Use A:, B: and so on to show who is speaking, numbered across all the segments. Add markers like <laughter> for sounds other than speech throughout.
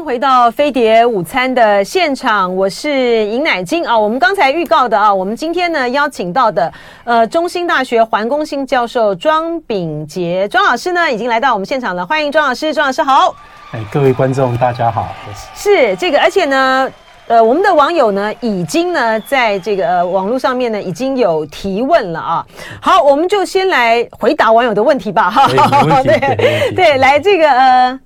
A: 迎回到飞碟午餐的现场，我是尹乃菁啊。我们刚才预告的啊，我们今天呢邀请到的呃中兴大学环工新教授庄秉杰庄老师呢已经来到我们现场了，欢迎庄老师，庄老师好。
B: 哎，各位观众大家好。
A: 是这个，而且呢，呃，我们的网友呢已经呢在这个、呃、网络上面呢已经有提问了啊。好，我们就先来回答网友的问题吧。哈，对 <laughs> 对，来这个呃。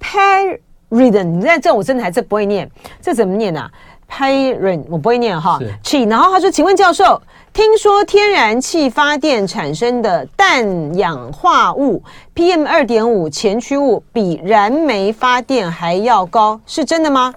A: Pyridon，你看这我真的还是不会念，这怎么念啊？Pyridon 我不会念哈。气，然后他说：“请问教授，听说天然气发电产生的氮氧化物 PM 二点五前驱物比燃煤发电还要高，是真的吗？”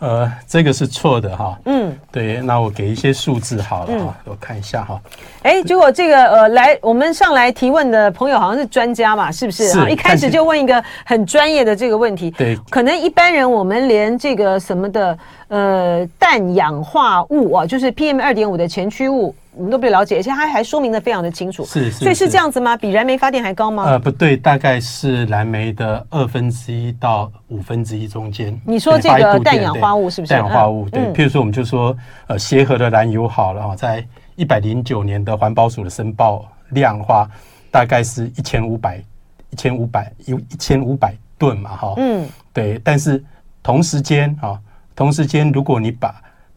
B: 呃，这个是错的哈。嗯，对，那我给一些数字好了哈，嗯、我看一下哈。
A: 哎，结果这个呃，来我们上来提问的朋友好像是专家嘛，是不是？是。一开始就问一个很专业的这个问题。对。可能一般人我们连这个什么的呃氮氧化物啊，就是 PM 二点五的前驱物。我们都不了解，而且它还说明的非常的清楚。是，是，所以是这样子吗？比燃煤发电还高吗？
B: 呃，不对，大概是燃煤的二分之一到五分之一中间。
A: 你说这个氮氧化物是不是？
B: 氮氧化物，对。譬如说，我们就说，呃，协和的燃油好了哈，在一百零九年的环保署的申报量的话，大概是一千五百一千五百有一千五百吨嘛，哈。嗯。对，但是同时间啊，同时间，如果你把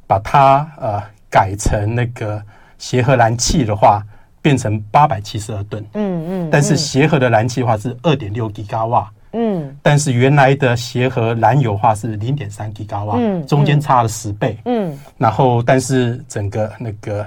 B: 把它呃改成那个。协和燃气的话，变成八百七十二吨。嗯嗯。但是协和的燃气的话是二点六吉瓦。嗯。但是原来的协和燃油的话是零点三吉瓦。嗯。中间差了十倍。嗯。然后，但是整个那个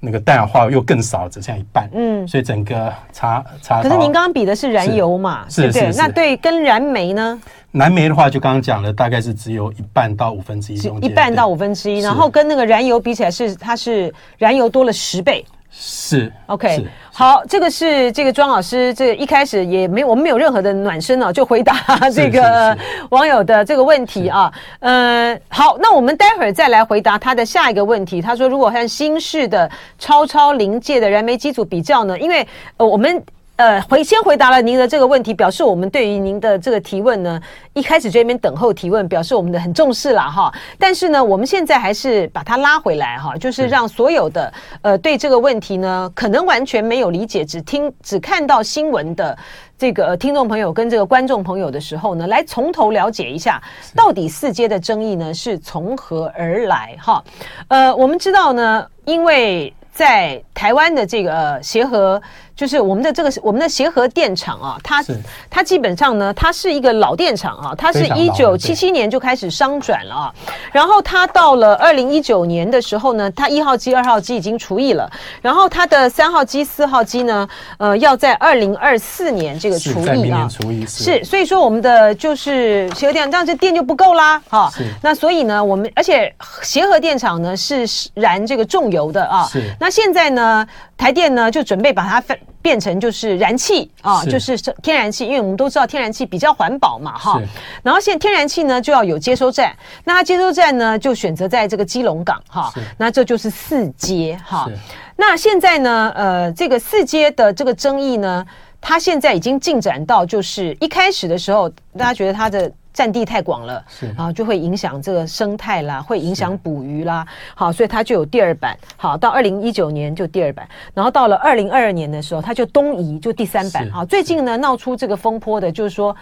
B: 那个氮氧化物又更少，只剩下一半。嗯。所以整个差差。
A: 可是您刚刚比的是燃油嘛？是是，是，是。那对跟燃煤呢？
B: 燃煤的话，就刚刚讲了，大概是只有一半到五分之一中间，
A: 一半到五分之一，然后跟那个燃油比起来是，它是燃油多了十倍。
B: 是
A: ，OK，是好，这个是这个庄老师，这个一开始也没有，我们没有任何的暖身哦，就回答 <laughs> 这个网友的这个问题啊。嗯、呃，好，那我们待会儿再来回答他的下一个问题。他说，如果和新式的超超临界的燃煤机组比较呢？因为呃，我们。呃，回先回答了您的这个问题，表示我们对于您的这个提问呢，一开始这边等候提问，表示我们的很重视了哈。但是呢，我们现在还是把它拉回来哈，就是让所有的呃对这个问题呢，可能完全没有理解，只听只看到新闻的这个听众朋友跟这个观众朋友的时候呢，来从头了解一下，到底四阶的争议呢是从何而来哈。呃，我们知道呢，因为在台湾的这个协和。就是我们的这个我们的协和电厂啊，它它基本上呢，它是一个老电厂啊，它是一九七七年就开始商转了啊，然后它到了二零一九年的时候呢，它一号机、二号机已经除役了，然后它的三号机、四号机呢，呃，要在二零二四年这个除役啊，是，所以说我们的就是协和电厂，这样这电就不够啦，哈，那所以呢，我们而且协和电厂呢是燃这个重油的啊，是，那现在呢，台电呢就准备把它分。变成就是燃气啊，就是天然气，因为我们都知道天然气比较环保嘛，哈。然后现在天然气呢就要有接收站，那它接收站呢就选择在这个基隆港哈，那这就是四阶哈。那现在呢，呃，这个四阶的这个争议呢，它现在已经进展到就是一开始的时候，大家觉得它的。占地太广了，是，然后就会影响这个生态啦，会影响捕鱼啦，好，所以它就有第二版，好，到二零一九年就第二版，然后到了二零二二年的时候，它就东移，就第三版，好，最近呢闹出这个风波的，就是说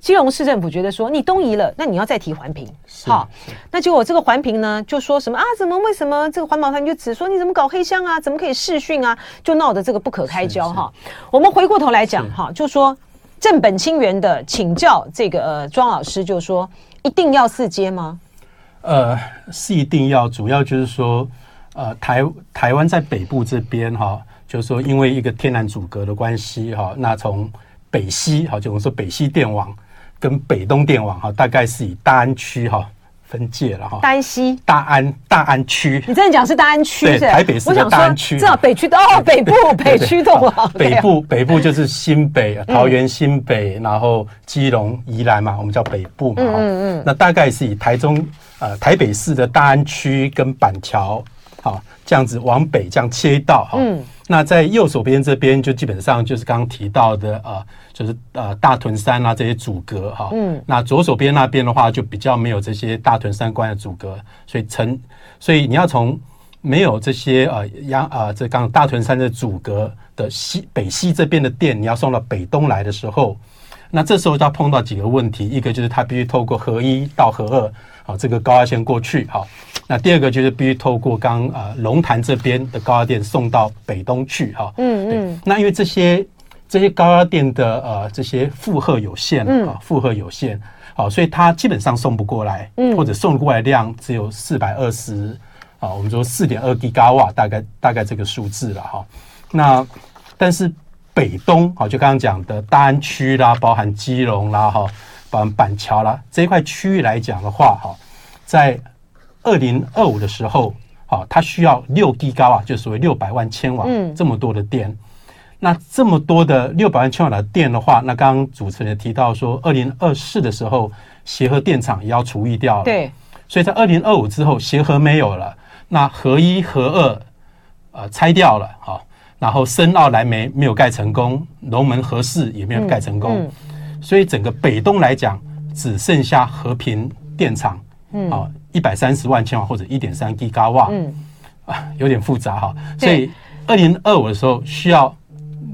A: 基隆市政府觉得说你东移了，那你要再提环评，好，那结果这个环评呢就说什么啊，怎么为什么这个环保团就只说你怎么搞黑箱啊，怎么可以试训啊，就闹得这个不可开交哈，我们回过头来讲哈，就说。正本清源的请教这个呃庄老师，就说一定要四阶吗？
B: 呃，是一定要，主要就是说，呃，台台湾在北部这边哈，就是说因为一个天然阻隔的关系哈，那从北西哈，就我们说北西电网跟北东电网哈，大概是以大安区哈。分界了哈，大安
A: 西、
B: 大安、大安区，
A: 你真的讲是大安区，
B: 对，台北市的大安区，
A: 知道北区的哦，北部北区的嘛，
B: 北部北部就是新北、桃园新北，然后基隆、宜兰嘛，我们叫北部嘛，嗯嗯，那大概是以台中呃台北市的大安区跟板桥好，这样子往北这样切一道哈。嗯。那在右手边这边就基本上就是刚刚提到的啊、呃，就是呃大屯山啊这些阻隔哈。嗯。那左手边那边的话就比较没有这些大屯山关的阻隔，所以城，所以你要从没有这些呃阳啊这刚大屯山的阻隔的西北西这边的店，你要送到北东来的时候，那这时候就要碰到几个问题，一个就是它必须透过合一到合二，好这个高压线过去好。那第二个就是必须透过刚啊龙潭这边的高压电送到北东去哈，嗯嗯，那因为这些这些高压电的呃这些负荷有限啊，负荷有限，好，所以它基本上送不过来，嗯，或者送过来量只有四百二十啊，我们说四点二吉瓦，大概大概这个数字了哈。那但是北东啊，就刚刚讲的大安区啦，包含基隆啦哈，包含板桥啦这一块区域来讲的话哈，在二零二五的时候，好，它需要六 G 高啊，就所谓六百万千瓦，嗯，这么多的电。那这么多的六百万千瓦的电的话，那刚刚主持人提到说，二零二四的时候，协和电厂也要除役掉了，对。所以在二零二五之后，协和没有了，那核一、核二，呃，拆掉了，好，然后深澳来煤没有盖成功，龙门核四也没有盖成功，所以整个北东来讲，只剩下和平电厂。嗯，好，一百三十万千瓦或者一点三吉瓦，嗯，啊，有点复杂哈，所以二零二五的时候需要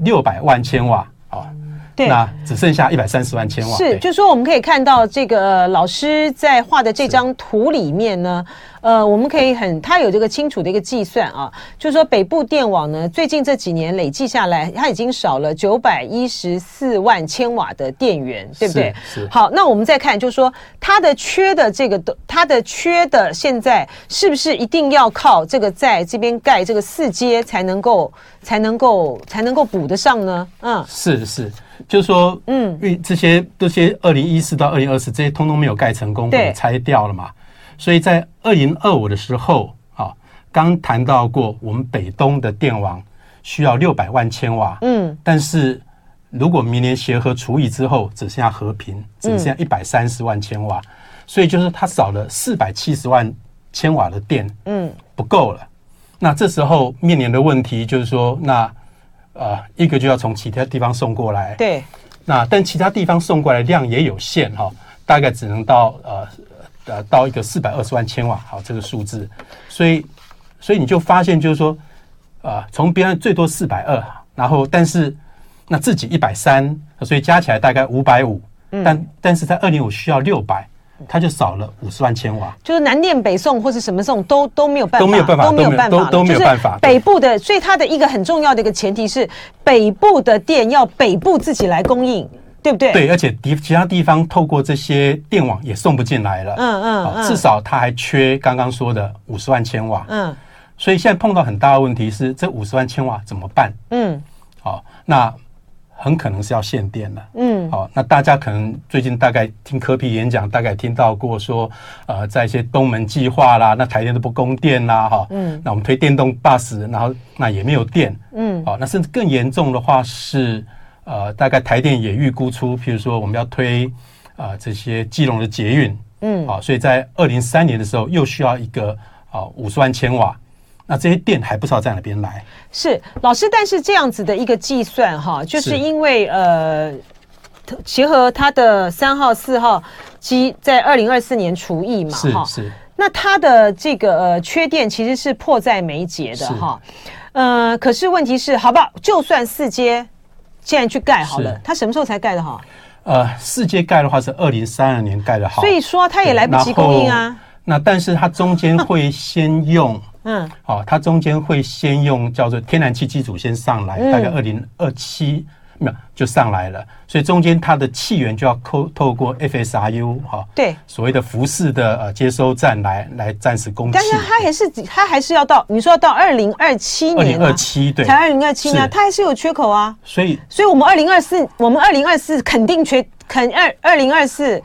B: 六百万千瓦，好，对，那只剩下一百三十万千瓦。
A: 是，就是说我们可以看到这个老师在画的这张图里面呢。呃，我们可以很，他有这个清楚的一个计算啊，就是说北部电网呢，最近这几年累计下来，它已经少了九百一十四万千瓦的电源，对不对？是。是好，那我们再看，就是说它的缺的这个，它的缺的现在是不是一定要靠这个在这边盖这个四阶才能够才能够才能够补得上呢？嗯，
B: 是是，就是说，嗯，因为这些这些二零一四到二零二四这些通通没有盖成功，被拆掉了嘛。所以在二零二五的时候，啊，刚谈到过，我们北东的电网需要六百万千瓦，嗯，但是如果明年协和除以之后，只剩下和平，只剩下一百三十万千瓦，所以就是它少了四百七十万千瓦的电，嗯，不够了。那这时候面临的问题就是说，那呃，一个就要从其他地方送过来，对，那但其他地方送过来量也有限哈，大概只能到呃。呃，到一个四百二十万千瓦，好，这个数字，所以，所以你就发现，就是说，呃，从别人最多四百二，然后，但是那自己一百三，所以加起来大概五百五，但但是在二零五需要六百，它就少了五十万千瓦，
A: 就是南电北送或是什么送都都没有办法，
B: 都没有办法，都没有办法，都都没有办法。
A: 北部的，所以它的一个很重要的一个前提是，北部的电要北部自己来供应。对不对？
B: 对，而且地其他地方透过这些电网也送不进来了。嗯嗯，嗯，至少它还缺刚刚说的五十万千瓦。嗯，所以现在碰到很大的问题是，这五十万千瓦怎么办？嗯，好，那很可能是要限电了。嗯，好，那大家可能最近大概听科比演讲，大概听到过说，呃，在一些东门计划啦，那台电都不供电啦，哈。嗯，那我们推电动 bus，然后那也没有电。嗯，好，那甚至更严重的话是。呃，大概台电也预估出，譬如说我们要推啊、呃、这些基隆的捷运，嗯，好，所以在二零三年的时候又需要一个啊五十万千瓦，那这些电还不知道在哪边来。
A: 是老师，但是这样子的一个计算哈，就是因为呃，协和它的三号、四号机在二零二四年除役嘛，哈，是。那它的这个呃缺电其实是迫在眉睫的哈，呃，可是问题是，好不好？就算四阶。现在去盖好了，它什么时候才盖的好？
B: 呃，四阶盖的话是二零三二年盖的好，
A: 所以说它也来不及供应啊。
B: 那但是它中间会先用，嗯，好，它中间会先用叫做天然气机组先上来，大概二零二七。没有就上来了，所以中间它的气源就要透透过 FSRU 哈，对，所谓的浮式的呃接收站来来暂时供气。
A: 但是它还是它还是要到你说要到二零二七年，二
B: 零二七对，
A: 才二零二七呢，它还是有缺口啊。
B: 所以，
A: 所以我们二零二四，我们二零二四肯定缺，肯二二零二四，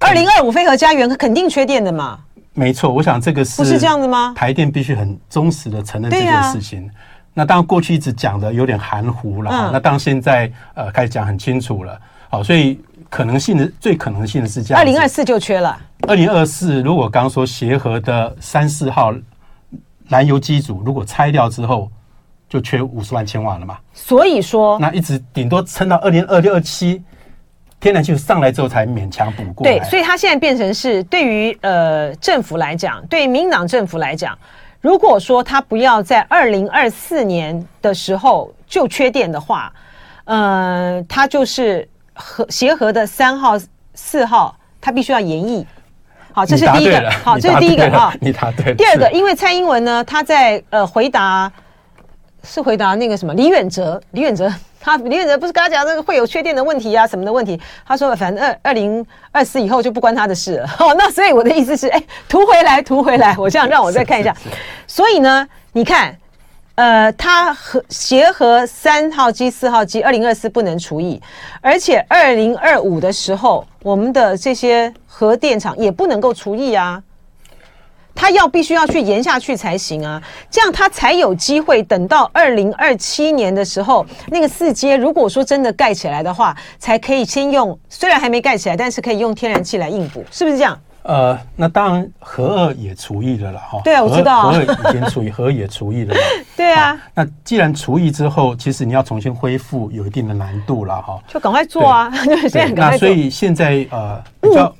A: 二零二五非核家园肯定缺电的嘛。
B: 没错，我想这个是
A: 不是这样子吗？
B: 台电必须很忠实的承认这件事情。那当然，过去一直讲的有点含糊了。嗯、那当然，现在呃开始讲很清楚了。好，所以可能性的最可能性的是这样：二
A: 零二四就缺了。
B: 二零二四，如果刚刚说协和的三四号燃油机组如果拆掉之后，就缺五十万千瓦了嘛。
A: 所以说，
B: 那一直顶多撑到二零二六二七，天然气上来之后才勉强补过。
A: 对，所以它现在变成是对于呃政府来讲，对于民党政府来讲，如果说他不要在二零二四年的时候就缺电的话，呃，他就是和协和的三号、四号，他必须要延役。好，这是第一个。好，这是第一个啊。
B: 你答对。
A: 第二个，因为蔡英文呢，他在呃回答。是回答那个什么李远哲，李远哲 <laughs> 他李远哲不是跟他讲那个会有缺电的问题啊什么的问题？他说反正二二零二四以后就不关他的事了。<laughs> 哦，那所以我的意思是，哎，图回来，图回来，<laughs> 我这样让我再看一下。所以呢，你看，呃，他和协和三号机、四号机，二零二四不能除役，而且二零二五的时候，我们的这些核电厂也不能够除役啊。他要必须要去延下去才行啊，这样他才有机会等到二零二七年的时候，那个四阶如果说真的盖起来的话，才可以先用，虽然还没盖起来，但是可以用天然气来应补，是不是这样？
B: 呃，那当然，核二也除役了了哈。
A: 对啊，我知道，
B: 核二已经除役，<laughs> 核也除役了。
A: 对啊。
B: 那既然除役之后，其实你要重新恢复，有一定的难度了哈。
A: 就赶快做啊！对。<laughs>
B: 那所以现在呃，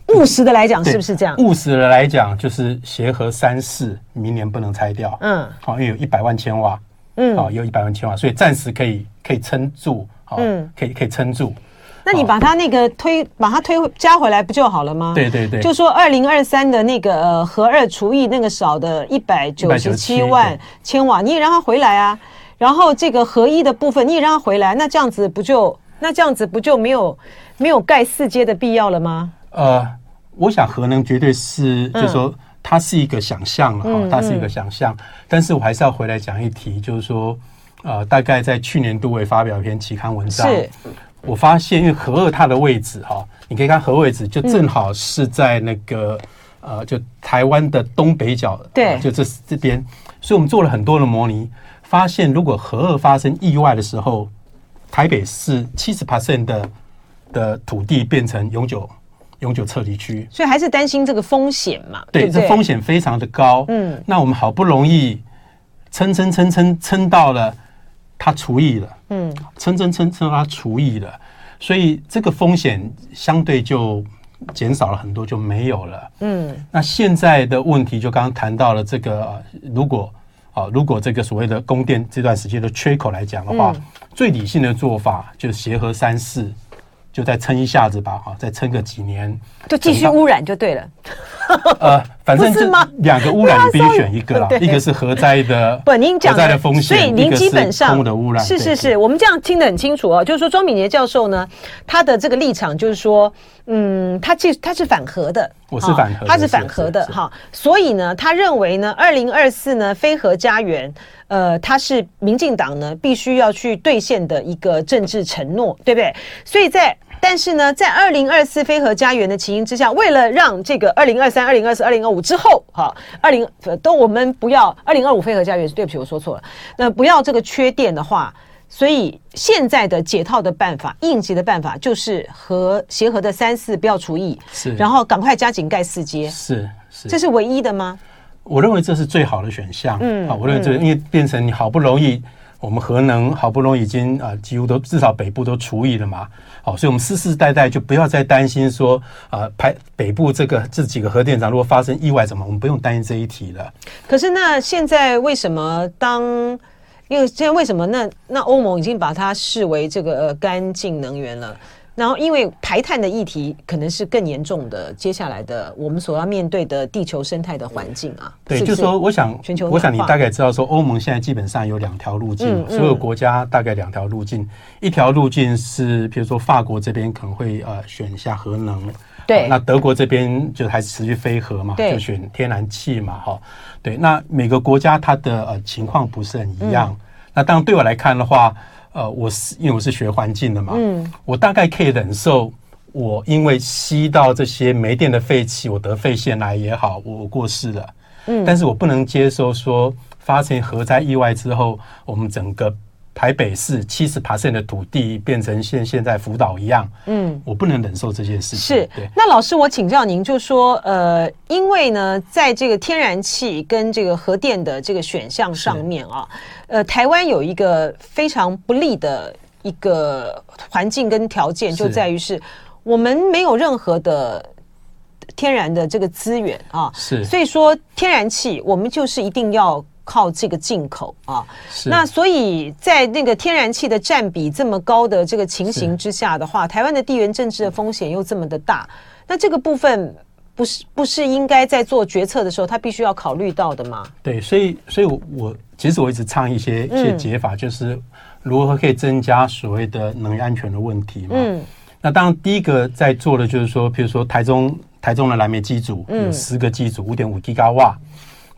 A: 务务实的来讲，是不是这样？
B: 务实的来讲，就是协和三四明年不能拆掉。嗯。好，因为有一百万千瓦。嗯。好，有一百万千瓦，所以暂时可以可以撑住。好，嗯。可以可以撑住。
A: 那你把它那个推，把它推加回来不就好了吗？
B: 对对对，
A: 就说二零二三的那个呃核二除以那个少的一百九十七万千瓦，你也让它回来啊。然后这个核一的部分你也让它回来，那这样子不就那这样子不就没有没有盖四阶的必要了吗？
B: 呃，我想核能绝对是，就是说它是一个想象了哈，它是一个想象。但是我还是要回来讲一题，就是说呃，大概在去年度我也发表一篇期刊文章。是。我发现，因为核二它的位置哈，你可以看核位置，就正好是在那个、嗯、呃，就台湾的东北角，
A: 对，
B: 就这这边。所以我们做了很多的模拟，发现如果核二发生意外的时候，台北市七十 percent 的的土地变成永久永久撤离区，
A: 所以还是担心这个风险嘛？
B: 对，对对这风险非常的高。嗯，那我们好不容易撑撑撑撑撑到了。它除役了，嗯，撑撑撑撑，它除以了，所以这个风险相对就减少了很多，就没有了。嗯，那现在的问题就刚刚谈到了这个，如果啊，如果这个所谓的供电这段时间的缺口来讲的话，嗯、最理性的做法就是协和三四。就再撑一下子吧，哈，再撑个几年，
A: 就继续污染就对了。
B: 呃，反正是两个污染，<laughs> 你必须选一个啦。一个是核灾的，<laughs> 不，您讲的风险，
A: 所以您基本上
B: 空的污染。
A: 是是是，我们这样听得很清楚哦。就是说，庄敏杰教授呢，他的这个立场就是说，嗯，他其实他是反核的，
B: 我是反核，
A: 他是反核的哈。所以呢，他认为呢，二零二四呢，非核家园，呃，他是民进党呢必须要去兑现的一个政治承诺，对不对？所以在但是呢，在二零二四非核家园的情形之下，为了让这个二零二三、二零二四、二零二五之后，哈，二零都我们不要二零二五非核家园，对不起，我说错了。那不要这个缺电的话，所以现在的解套的办法、应急的办法，就是和协和的三四不要除以，
B: 是，
A: 然后赶快加紧盖四阶，
B: 是是，
A: 这是唯一的吗？
B: 我认为这是最好的选项。嗯，啊，我认为这因为变成你好不容易。我们核能好不容易已经啊，几乎都至少北部都除以了嘛，好，所以我们世世代代就不要再担心说啊，排北部这个这几个核电厂如果发生意外什么，我们不用担心这一题了。
A: 可是那现在为什么当，因为现在为什么那那欧盟已经把它视为这个呃干净能源了？然后，因为排碳的议题可能是更严重的，接下来的我们所要面对的地球生态的环境啊。
B: 对，就是说，我想，全球，我想你大概知道说，欧盟现在基本上有两条路径，嗯嗯、所有国家大概两条路径。一条路径是，比如说法国这边可能会呃选一下核能，
A: 对、啊。
B: 那德国这边就还是持续非核嘛，就选天然气嘛，哈。对，那每个国家它的呃情况不是很一样。嗯、那当然对我来看的话。呃，我是因为我是学环境的嘛，嗯，我大概可以忍受，我因为吸到这些煤电的废气，我得肺腺癌也好，我过世了，嗯，但是我不能接受说发生核灾意外之后，我们整个台北市七十 percent 的土地变成现现在福岛一样，嗯，我不能忍受这件事情。
A: 是，对。那老师，我请教您，就说，呃，因为呢，在这个天然气跟这个核电的这个选项上面啊，呃，台湾有一个非常不利的一个环境跟条件，就在于是我们没有任何的天然的这个资源啊，
B: 是，
A: 所以说天然气我们就是一定要。靠这个进口啊，那所以在那个天然气的占比这么高的这个情形之下的话，台湾的地缘政治的风险又这么的大，那这个部分不是不是应该在做决策的时候，他必须要考虑到的吗？
B: 对，所以所以我，我其实我一直倡议一些一些解法，就是如何可以增加所谓的能源安全的问题嘛。嗯，那当然第一个在做的就是说，比如说台中台中的燃煤机组有十个机组，五点五吉瓦，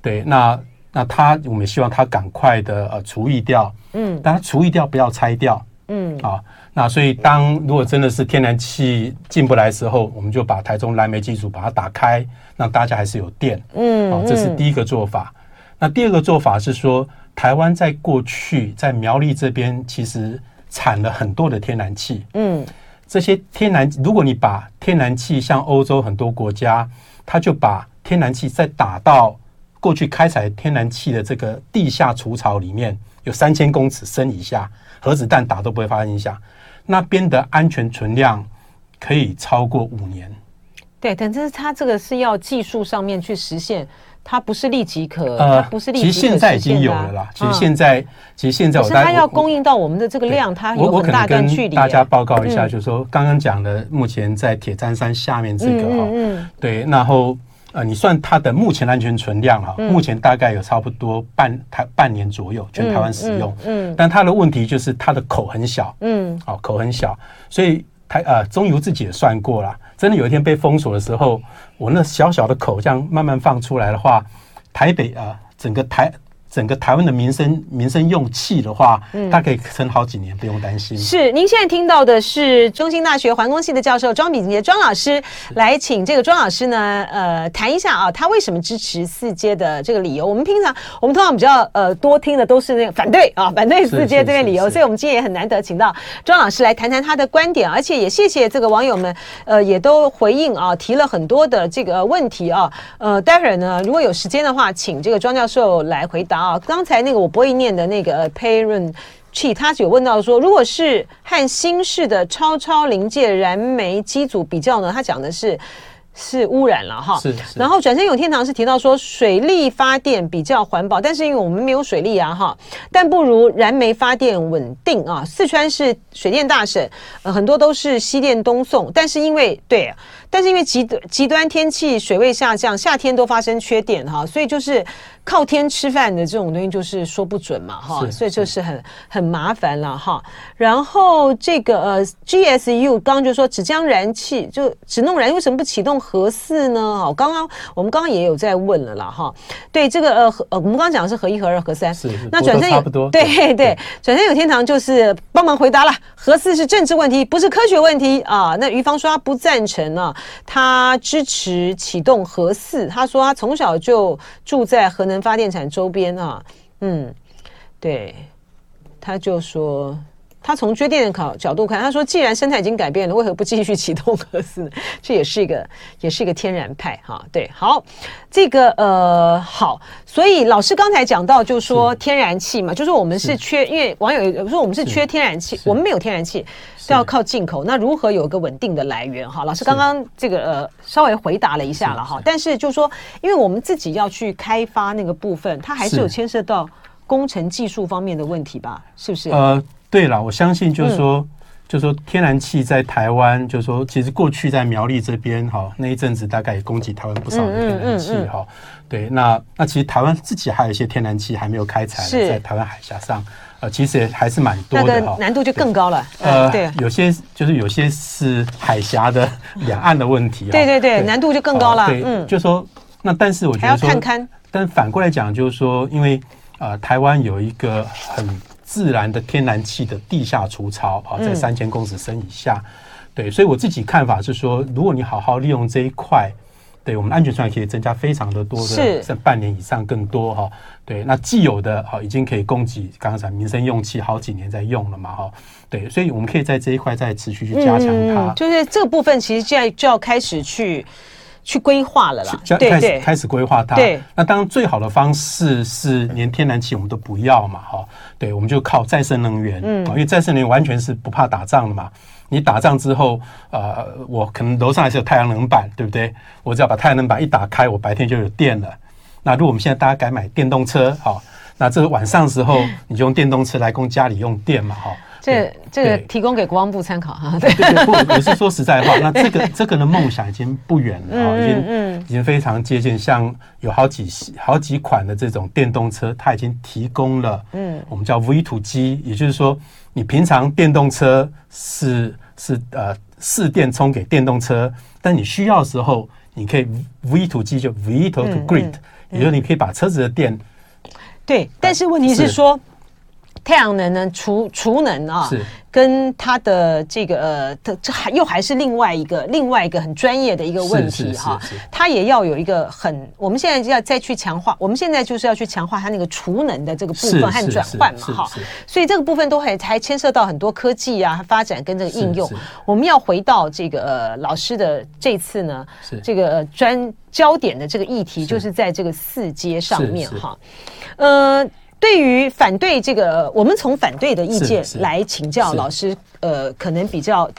B: 对，那。那它，我们希望它赶快的呃除役掉，嗯，但它除役掉不要拆掉，嗯，啊，那所以当如果真的是天然气进不来的时候，我们就把台中燃煤机组把它打开，让大家还是有电，嗯，啊，这是第一个做法。那第二个做法是说，台湾在过去在苗栗这边其实产了很多的天然气，嗯，这些天然如果你把天然气像欧洲很多国家，他就把天然气再打到。过去开采天然气的这个地下储槽里面有三千公尺深以下，核子弹打都不会发生影响。那边的安全存量可以超过五年。
A: 对，但是它这个是要技术上面去实现，它不是立即可，呃，它不是立即。
B: 其实现在已经有了啦。其实现在，嗯、其实现在我，
A: 可是它要供应到我们的这个量，它有很大段距离。
B: 大家报告一下，就是说刚刚讲的，目前在铁砧山下面这个哈，嗯，嗯，对，然后。呃，你算它的目前安全存量哈，目前大概有差不多半台半年左右，全台湾使用。嗯，但它的问题就是它的口很小。嗯，好，口很小，所以台呃中油自己也算过了，真的有一天被封锁的时候，我那小小的口这样慢慢放出来的话，台北啊，整个台。整个台湾的民生民生用气的话，嗯，它可以撑好几年，不用担心。
A: 是，您现在听到的是中兴大学环工系的教授庄秉杰庄老师来请这个庄老师呢，呃，谈一下啊，他为什么支持四阶的这个理由。我们平常我们通常比较呃多听的都是那个反对啊，反对四阶这个理由，所以我们今天也很难得请到庄老师来谈谈他的观点，而且也谢谢这个网友们，呃，也都回应啊，提了很多的这个问题啊，呃，待会儿呢，如果有时间的话，请这个庄教授来回答。啊，刚才那个我不会念的那个 Parent Chi，他有问到说，如果是和新式的超超临界燃煤机组比较呢？他讲的是是污染了哈。是，是。然后转身有天堂是提到说，水力发电比较环保，但是因为我们没有水力啊哈，但不如燃煤发电稳定啊。四川是水电大省，呃，很多都是西电东送，但是因为对，但是因为极端极端天气，水位下降，夏天都发生缺电哈，所以就是。靠天吃饭的这种东西就是说不准嘛，哈，所以就是很很麻烦了哈。然后这个呃，GSU 刚刚就说只将燃气就只弄燃，为什么不启动核四呢？哈，刚刚我们刚刚也有在问了啦，哈。对这个呃呃，我们刚刚讲的是核一、核二、核三，是是那转身有对对，对，转身有天堂就是帮忙回答了，核四是政治问题，不是科学问题啊。那于芳说他不赞成呢，他支持启动核四，他说他从小就住在核能。发电厂周边啊，嗯，对，他就说，他从缺电的考角度看，他说，既然生态已经改变了，为何不继续启动核四呢？<laughs> 这也是一个，也是一个天然派哈。对，好，这个呃，好，所以老师刚才讲到，就说天然气嘛，就是我们是缺，是因为网友有说我们是缺天然气，我们没有天然气。都要靠进口，那如何有一个稳定的来源？哈，老师刚刚这个呃稍微回答了一下了哈，但是就是说，因为我们自己要去开发那个部分，它还是有牵涉到工程技术方面的问题吧？是不是？
B: 呃，对了，我相信就是说，嗯、就是说天然气在台湾，就是说其实过去在苗栗这边哈那一阵子，大概也供给台湾不少的天然气哈。对，那那其实台湾自己还有一些天然气还没有开采，在台湾海峡上。其实也还是蛮多的，
A: 难度就更高了。
B: 呃，对，有些就是有些是海峡的两岸的问题。
A: 对对对，难度就更高了。
B: 嗯，就说那，但是我觉得说，但反过来讲，就是说，因为呃，台湾有一个很自然的天然气的地下储槽啊，在三千公尺深以下。对，所以我自己看法是说，如果你好好利用这一块对我们的安全船可以增加非常的多的，
A: 是
B: 在半年以上更多哈。对，那既有的哈已经可以供给刚才民生用气好几年在用了嘛哈。对，所以我们可以在这一块再持续去加强它。
A: 嗯，就是这个部分其实现在就要开始去去规划了啦。
B: 对，开始开始规划它。
A: 对，
B: 那当然最好的方式是连天然气我们都不要嘛哈。对，我们就靠再生能源。嗯，因为再生能源完全是不怕打仗的嘛。你打仗之后，呃，我可能楼上还是有太阳能板，对不对？我只要把太阳能板一打开，我白天就有电了。那如果我们现在大家改买电动车，好，那这个晚上时候你就用电动车来供家里用电嘛，哈。
A: 这这个提供给国防部参考哈。
B: 对对，不，我是说实在话，那这个这个的梦想已经不远了啊，已经已经非常接近。像有好几好几款的这种电动车，它已经提供了，嗯，我们叫 V to G，也就是说。你平常电动车是是呃市电充给电动车，但你需要的时候，你可以 V to G 就 V to Grid，也就是你可以把车子的电。
A: 对，但是问题是说，太阳能呢，储储能啊。跟它的这个呃，这还又还是另外一个另外一个很专业的一个问题哈，它也要有一个很，我们现在就要再去强化，我们现在就是要去强化它那个储能的这个部分和转换嘛哈，所以这个部分都还还牵涉到很多科技啊发展跟这个应用，我们要回到这个呃老师的这次呢，这个专焦点的这个议题就是在这个四阶上面哈，呃。对于反对这个，我们从反对的意见来请教老师，呃，可能比较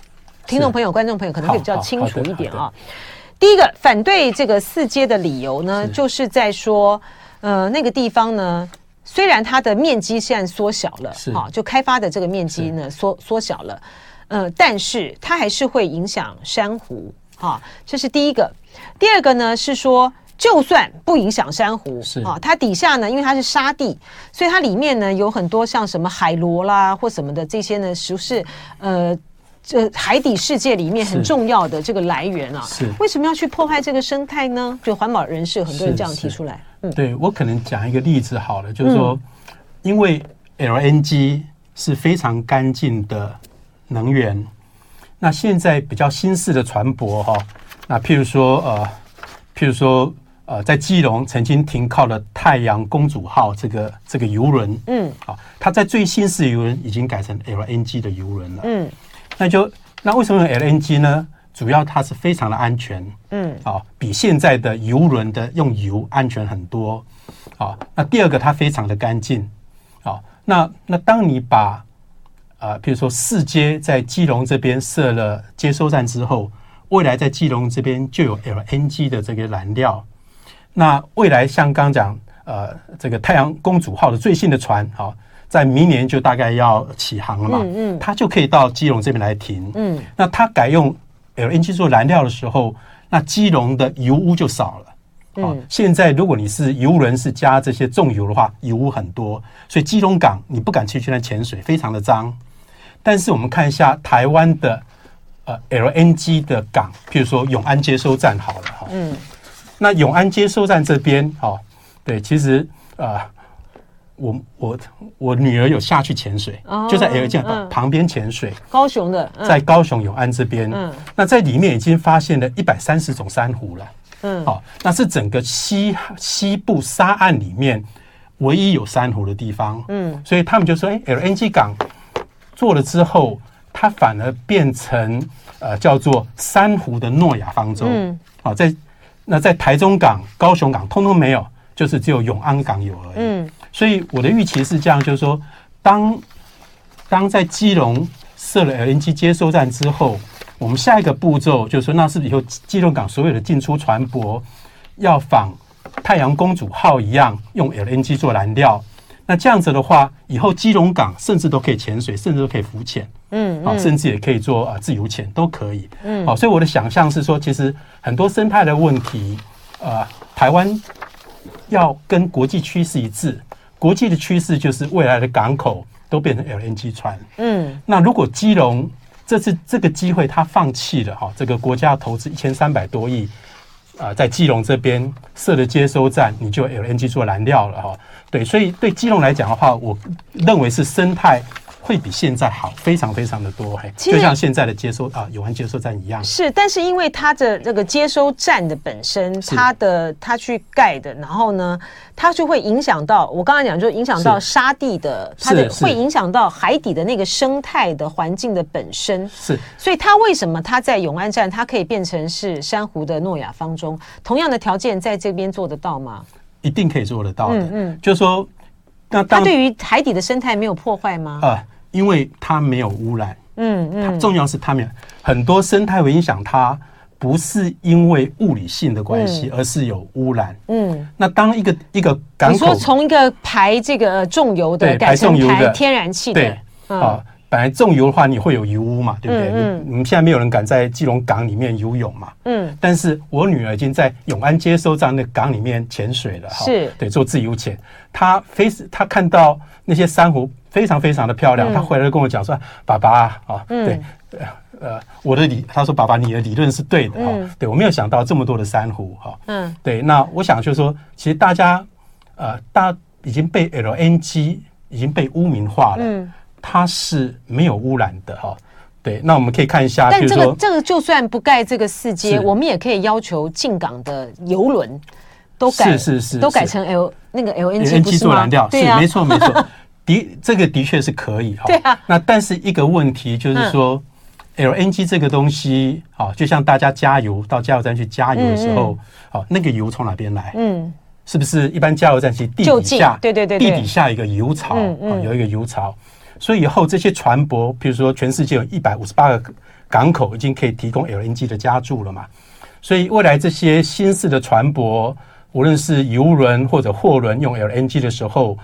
A: 听众朋友、观众朋友可能会比较清楚一点啊。第一个反对这个四阶的理由呢，就是在说，呃，那个地方呢，虽然它的面积现在缩小了，啊，就开发的这个面积呢缩缩小了，呃，但是它还是会影响珊瑚，哈，这是第一个。第二个呢是说。就算不影响珊瑚，是啊，它底下呢，因为它是沙地，所以它里面呢有很多像什么海螺啦或什么的这些呢，是不是呃，这海底世界里面很重要的这个来源啊？是为什么要去破坏这个生态呢？就环保人士很多人这样提出来。
B: 嗯，对我可能讲一个例子好了，就是说，嗯、因为 LNG 是非常干净的能源，那现在比较新式的船舶哈，那譬如说呃，譬如说。呃，在基隆曾经停靠了太阳公主号这个这个游轮，嗯，好，它在最新式游轮已经改成 LNG 的游轮了，嗯，那就那为什么用 LNG 呢？主要它是非常的安全，嗯，啊，比现在的游轮的用油安全很多，啊，那第二个它非常的干净，啊，那那当你把呃，比如说四街在基隆这边设了接收站之后，未来在基隆这边就有 LNG 的这个燃料。那未来像刚讲，呃，这个太阳公主号的最新的船，好，在明年就大概要起航了嘛，嗯嗯，它就可以到基隆这边来停，嗯，那它改用 LNG 做燃料的时候，那基隆的油污就少了，嗯，现在如果你是游轮是加这些重油的话，油污很多，所以基隆港你不敢去去那潜水，非常的脏。但是我们看一下台湾的呃 LNG 的港，譬如说永安接收站好了哈，嗯。那永安接收站这边，哦，对，其实啊、呃，我我我女儿有下去潜水，哦、就在 L 站旁边潜水。
A: 高雄的，嗯、
B: 在高雄永安这边，嗯，那在里面已经发现了一百三十种珊瑚了，嗯，好、哦，那是整个西西部沙岸里面唯一有珊瑚的地方，嗯，所以他们就说，哎，LNG 港做了之后，它反而变成呃叫做珊瑚的诺亚方舟，嗯，好、哦，在。那在台中港、高雄港通通没有，就是只有永安港有而已。嗯，所以我的预期是这样，就是说，当当在基隆设了 LNG 接收站之后，我们下一个步骤就是说，那是不是以后基隆港所有的进出船舶要仿太阳公主号一样，用 LNG 做燃料？那这样子的话，以后基隆港甚至都可以潜水，甚至都可以浮潜。嗯，好，甚至也可以做啊自由潜都可以。嗯，好，所以我的想象是说，其实很多生态的问题，呃，台湾要跟国际趋势一致。国际的趋势就是未来的港口都变成 LNG 船。嗯，那如果基隆这次这个机会他放弃了哈，这个国家投资一千三百多亿啊，在基隆这边设的接收站，你就 LNG 做燃料了哈。对，所以对基隆来讲的话，我认为是生态。会比现在好非常非常的多，嘿，就像现在的接收啊，永安接收站一样。
A: 是，但是因为它的这个接收站的本身，它的它去盖的，然后呢，它就会影响到我刚才讲，就影响到沙地的，它的
B: 是
A: 会影响到海底的那个生态的环境的本身。
B: 是，
A: 所以它为什么它在永安站，它可以变成是珊瑚的诺亚方舟？同样的条件在这边做得到吗？
B: 一定可以做得到的。
A: 嗯嗯
B: 就是说，那
A: 它
B: 当
A: 对于海底的生态没有破坏吗？
B: 呃，因为它没有污染，
A: 嗯嗯，
B: 它重要是它没有很多生态会影响它，不是因为物理性的关系，而是有污染。
A: 嗯，
B: 那当一个一个港口，
A: 你说从一个排这个呃重油的
B: 对
A: 改成
B: 排重油的
A: 天然气的，
B: 对
A: 嗯。
B: 啊，本来重油的话，你会有油污嘛，对不对？
A: 嗯嗯
B: 你你们现在没有人敢在基隆港里面游泳嘛？
A: 嗯，
B: 但是我女儿已经在永安接收站的港里面潜水了，哈。
A: 是。
B: 对，做自由潜。她非她看到那些珊瑚非常非常的漂亮，
A: 嗯。
B: 她回来跟我讲说：“爸爸啊，啊
A: 嗯。
B: 对，呃，我的理，他说爸爸你的理论是对的哈，
A: 嗯。
B: 对我没有想到这么多的珊瑚哈，
A: 嗯。
B: 对，那我想就是说，其实大家呃，大已经被 LNG 已经被污名化了，
A: 嗯，
B: 它是没有污染的哈。对，那我们可以看一下，比
A: 但这
B: 个说
A: 这个就算不盖这个四
B: 阶，
A: 我们也可以要求进港的游轮都改，
B: 是是是
A: 都改成 L 那个 LNG，LNG
B: 做燃料，是没错没错，<laughs> 的这个的确是可以哈。
A: 对啊。
B: 那但是一个问题就是说，LNG 这个东西，啊，就像大家加油到加油站去加油的时候，好，那个油从哪边来？
A: 嗯，
B: 是不是一般加油站其实地底下，
A: 对对对对。
B: 地底下一个油槽，啊有一个油槽，所以以后这些船舶，比如说全世界有一百五十八个港口已经可以提供 LNG 的加注了嘛，所以未来这些新式的船舶，无论是油轮或者货轮用 LNG 的时候，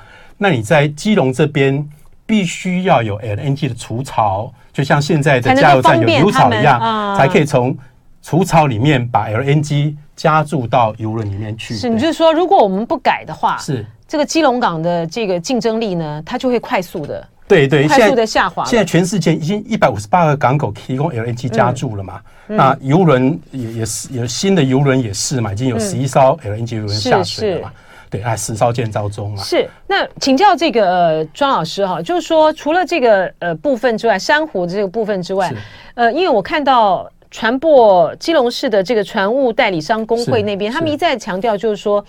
B: 那你在基隆这边必须要有 LNG 的除槽，就像现在的加油站有油槽一样，
A: 才
B: 可以从除槽里面把 LNG 加注到油轮里面去。
A: 是，你就是说，如果我们不改的话，
B: 是，
A: 这个基隆港的这个竞争力呢，它就会快速的
B: 对对，
A: 快速的下滑了。
B: 现在全世界已经一百五十八个港口提供 LNG 加注了嘛？
A: 嗯
B: 那游轮也也是有新的游轮也是嘛，已经有十一艘 LNG 游轮下水了嘛？对，啊，时稍见招中啊？
A: 是，那请教这个呃庄老师哈，就是说除了这个呃部分之外，珊瑚的这个部分之外，呃，因为我看到船舶基隆市的这个船务代理商工
B: 会
A: 那
B: 边，
A: 他们一再强调，就是说，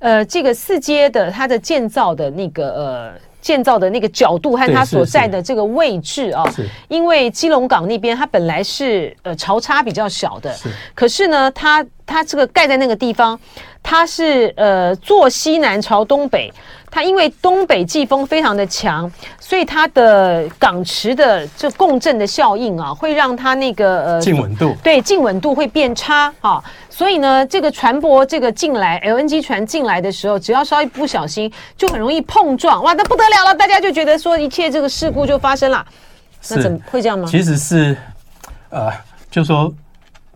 A: 呃，这个四阶的它的建造的那个呃。建造的那个角度和它所在的这个位置啊，因为基隆港那边它本来是呃潮差比较小的，可是呢，它它这个盖在那个地方，它是呃坐西南朝东北，它因为东北季风非常的强，所以它的港池的这共振的效应啊，会让它那个呃
B: 静稳度。
A: 对静稳度会变差啊，所以呢，这个船舶这个进来 LNG 船进来的时候，只要稍微不小心，就很容易碰撞，哇，那不得了了，大家就觉得说一切这个事故就发生了，那怎么会这样吗？
B: 其实是呃，就说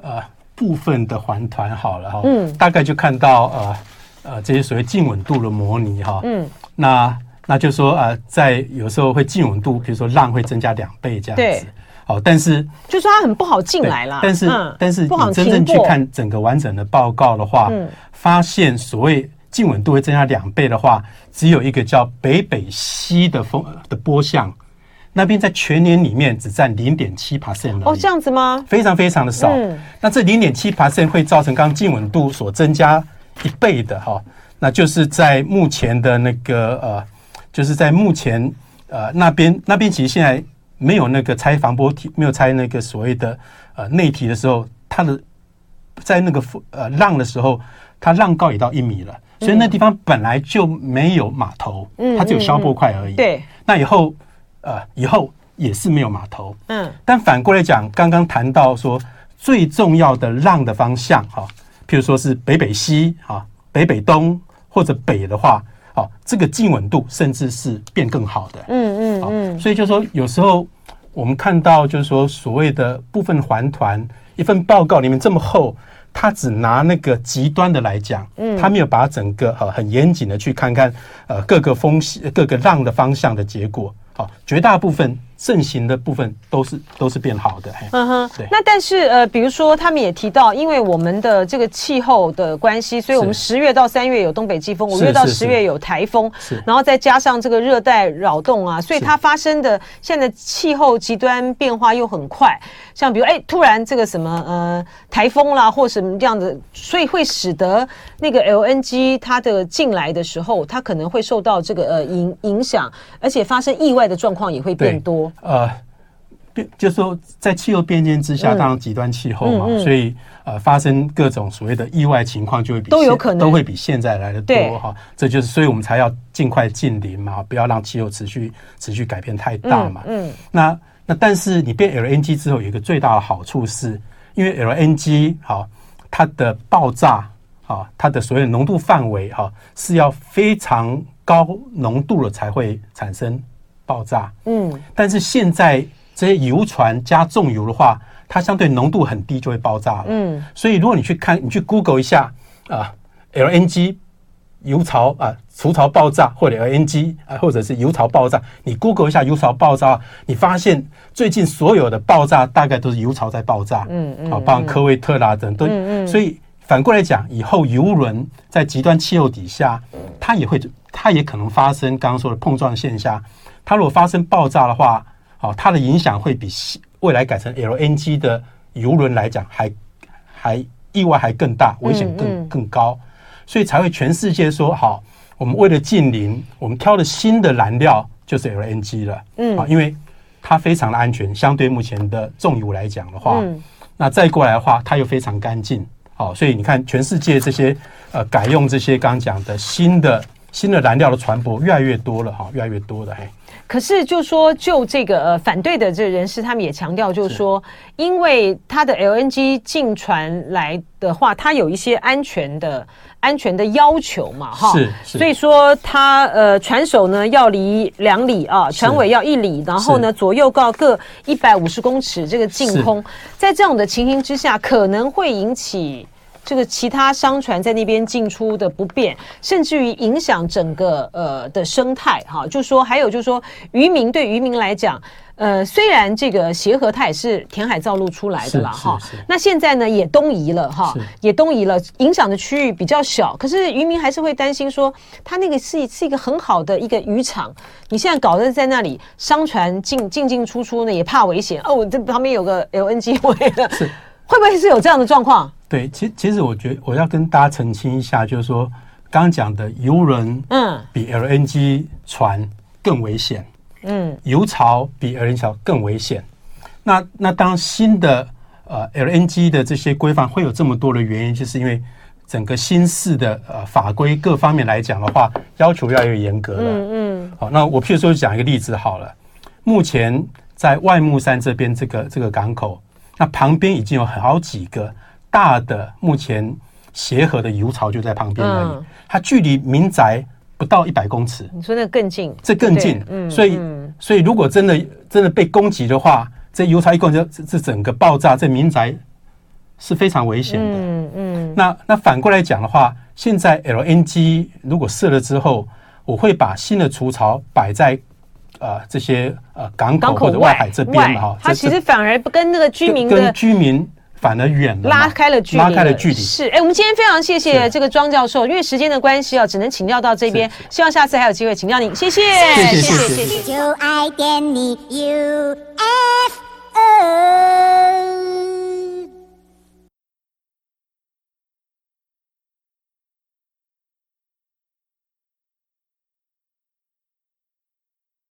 B: 呃部分的环团好了哈，
A: 嗯。
B: 大概就看到呃呃这些所谓静稳度的模拟哈，
A: 嗯，
B: 那那就说呃在有时候会静稳度，比如说浪会增加两倍这样
A: 对
B: 子，好，但是
A: 就说它很不好进
B: 对
A: 来啦，
B: 但是、
A: 嗯
B: 但是你真正去看整个完整的报告的话，
A: 嗯
B: 发现所谓静稳度会增加两倍的话，只有一个叫北北西的风的波向，那边在全年里面只占零点七 percent
A: 哦，这样子吗？
B: 非常非常的少。
A: 嗯
B: 那这零点七 percent 会造成刚刚静稳度所增加一倍的哈，那就是在目前的那个呃，就是在目前呃那边那边其实现在没有那个拆防波堤，没有拆那个所谓的呃内堤的时候，它的在那个呃浪的时候，它浪高也到一米了，所以那地方本来就没有码头，
A: 嗯
B: 它只有消波块而已。
A: 对，
B: 那以后呃以后也是没有码头。
A: 嗯
B: 但反过来讲，刚刚谈到说最重要的浪的方向，哈，譬如说是北北西啊、北北东或者北的话，好，这个静稳度甚至是变更好的。
A: 嗯嗯
B: 好
A: 嗯，
B: 所以就说有时候我们看到就是说所谓的部分环团一份报告里面这么厚，他只拿那个极端的来讲，
A: 嗯
B: 他没有把整个呃很严谨的去看看呃各个风各个浪的方向的结果，好，绝大部分阵型的部分都是都是变好的。
A: 嗯哼，对。那但是呃，比如说他们也提到，因为我们的这个气候的关系，所以我们十月到三月有东北季风，五月到十月有台风，是。然后再加上这个热带扰动啊，所以它发生的现在气候极端变化又很快。像比如哎，突然这个什么呃台风啦，或什么这样子，所以会使得那个 LNG 它的进来的时候，它可能会受到这个呃影影响，而且发生意外的状况也会变多。
B: 呃，变就是说，在气候变迁之下，当然极端气候嘛，所以呃，发生各种所谓的意外情况就会比
A: 都有可能
B: 都会比现在来的多哈。这就是所以我们才要尽快净零嘛，不要让气候持续持续改变太大嘛。嗯，嗯那那但是你变 LNG 之后，有一个最大的好处是，因为 LNG 好，它的爆炸啊，它的所谓的浓度范围哈是要非常高浓度了才会产生。爆炸，嗯，但是现在这些油船加重油的话，它相对浓度很低就会爆炸了，嗯，所以如果你去看，你去 Google 一下啊，LNG 油槽啊，除槽爆炸，或者 LNG 啊，或者是油槽爆炸，你 Google 一下油槽爆炸，你发现最近所有的爆炸大概都是油槽在爆炸，嗯嗯，啊，包括科威特啦等等，嗯嗯，所以反过来讲，以后油轮在极端气候底下，它也会，它也可能发生刚刚说的碰撞现象。它如果发生爆炸的话，好，它的影响会比未来改成 LNG 的油轮来讲还还意外还更大，危险更更高，所以才会全世界说好，我们为了近邻，我们挑的新的燃料就是 LNG 了，嗯，啊，因为它非常的安全，相对目前的重油来讲的话，那再过来的话，它又非常干净，好，所以你看全世界这些呃改用这些刚讲的新的新的燃料的船舶越来越多了哈，越来越多的嘿。
A: 可是，就说就这个呃反对的这人士，他们也强调，就是。说，因为它的 LNG 进船来的话，它有一些安全的安全的要求嘛，哈，是，所以说它呃船首呢要离两里啊，船尾要一里，然后呢左右告各一百五十公尺这个净空，在这种的情形之下，可能会引起。这个其他商船在那边进出的不便，甚至于影响整个呃的生态哈。就说还有就是说，渔民对渔民来讲，呃，虽然这个协和它也是填海造陆出来的啦哈，那现在呢也东移了哈，也东移了，影响的区域比较小，可是渔民还是会担心说，它那个是是一个很好的一个渔场，你现在搞得在那里商船进进进出出呢，也怕危险哦。这旁边有个 LNG 位的，会不会是有这样的状况？
B: 对，其其实我觉得我要跟大家澄清一下，就是说刚刚讲的油轮，嗯，比 LNG 船更危险，嗯，油槽比 LNG 槽更危险。那那当新的呃 LNG 的这些规范会有这么多的原因，就是因为整个新式的呃法规各方面来讲的话，要求越来越严格了。嗯嗯。好，那我譬如说讲一个例子好了，目前在外木山这边这个这个港口，那旁边已经有好几个。大的目前协和的油槽就在旁边而已，嗯、它距离民宅不到一百公尺。
A: 你说那更近？
B: 这更近。嗯，所以、嗯、所以如果真的真的被攻击的话，这油槽一攻击，这这整个爆炸，这民宅是非常危险的。嗯嗯。那那反过来讲的话，现在 LNG 如果设了之后，我会把新的除槽摆在呃这些呃港口或者外海这边嘛哈。
A: 它其实反而不跟那个居民
B: 跟居民。反而远了，
A: 拉开了距离，
B: 拉开了距离。
A: 是，哎，我们今天非常谢谢这个庄教授，因为时间的关系啊，只能请教到这边。希望下次还有机会请教您，谢谢，
B: 谢谢，谢谢。就爱点你 UFO